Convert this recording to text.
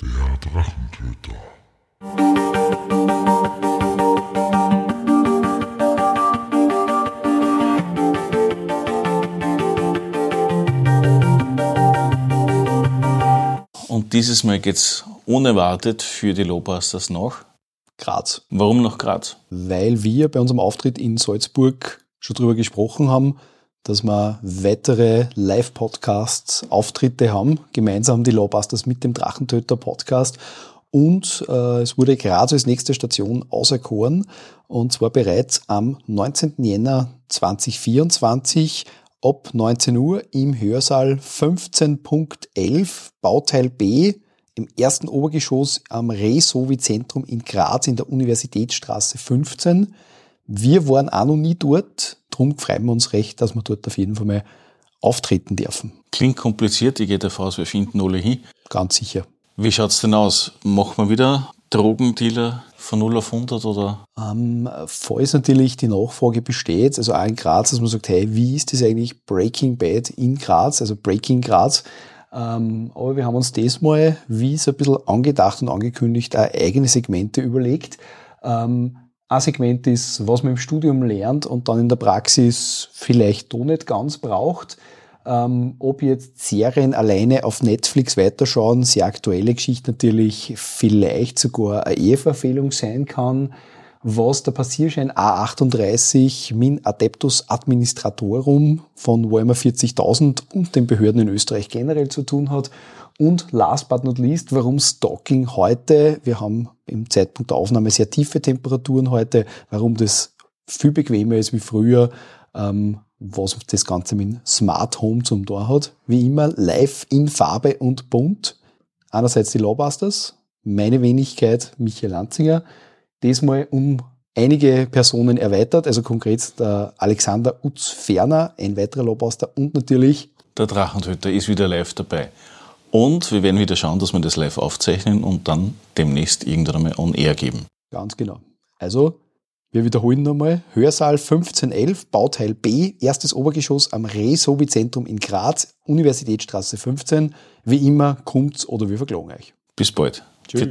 Der Drachentöter. Und dieses Mal geht's unerwartet für die Lowbusters nach Graz. Warum nach Graz? Weil wir bei unserem Auftritt in Salzburg schon drüber gesprochen haben, dass wir weitere Live-Podcasts, Auftritte haben, gemeinsam die Lawbusters mit dem Drachentöter Podcast. Und äh, es wurde Graz als nächste Station auserkoren, und zwar bereits am 19. Jänner 2024 ab 19 Uhr im Hörsaal 15.11 Bauteil B im ersten Obergeschoss am Resovi-Zentrum in Graz in der Universitätsstraße 15. Wir waren auch noch nie dort, darum freuen wir uns recht, dass wir dort auf jeden Fall mal auftreten dürfen. Klingt kompliziert, ich gehe davon aus, wir finden alle hin. Ganz sicher. Wie schaut's denn aus? Machen wir wieder Drogendealer von 0 auf 100 oder? Ähm, falls natürlich die Nachfrage besteht, also auch in Graz, dass man sagt, hey, wie ist das eigentlich Breaking Bad in Graz, also Breaking Graz, ähm, aber wir haben uns diesmal, wie so ein bisschen angedacht und angekündigt, auch eigene Segmente überlegt. Ähm, ein Segment ist, was man im Studium lernt und dann in der Praxis vielleicht doch nicht ganz braucht. Ähm, ob jetzt Serien alleine auf Netflix weiterschauen, sehr aktuelle Geschichte natürlich, vielleicht sogar eine Eheverfehlung sein kann was der Passierschein A38 Min Adeptus Administratorum von Weimar 40.000 und den Behörden in Österreich generell zu tun hat. Und last but not least, warum Stalking heute, wir haben im Zeitpunkt der Aufnahme sehr tiefe Temperaturen heute, warum das viel bequemer ist wie früher, ähm, was das Ganze mit Smart Home zum Tor hat. Wie immer live in Farbe und bunt. Einerseits die Lawbusters, meine Wenigkeit Michael Lanzinger, diesmal um einige Personen erweitert, also konkret der Alexander Utz-Ferner, ein weiterer Lobauster und natürlich der Drachentöter ist wieder live dabei. Und wir werden wieder schauen, dass wir das live aufzeichnen und dann demnächst irgendwann einmal on air geben. Ganz genau. Also, wir wiederholen nochmal. Hörsaal 1511, Bauteil B, erstes Obergeschoss am Resobi-Zentrum in Graz, Universitätsstraße 15. Wie immer, kommt's oder wir verklagen euch. Bis bald. Tschüss.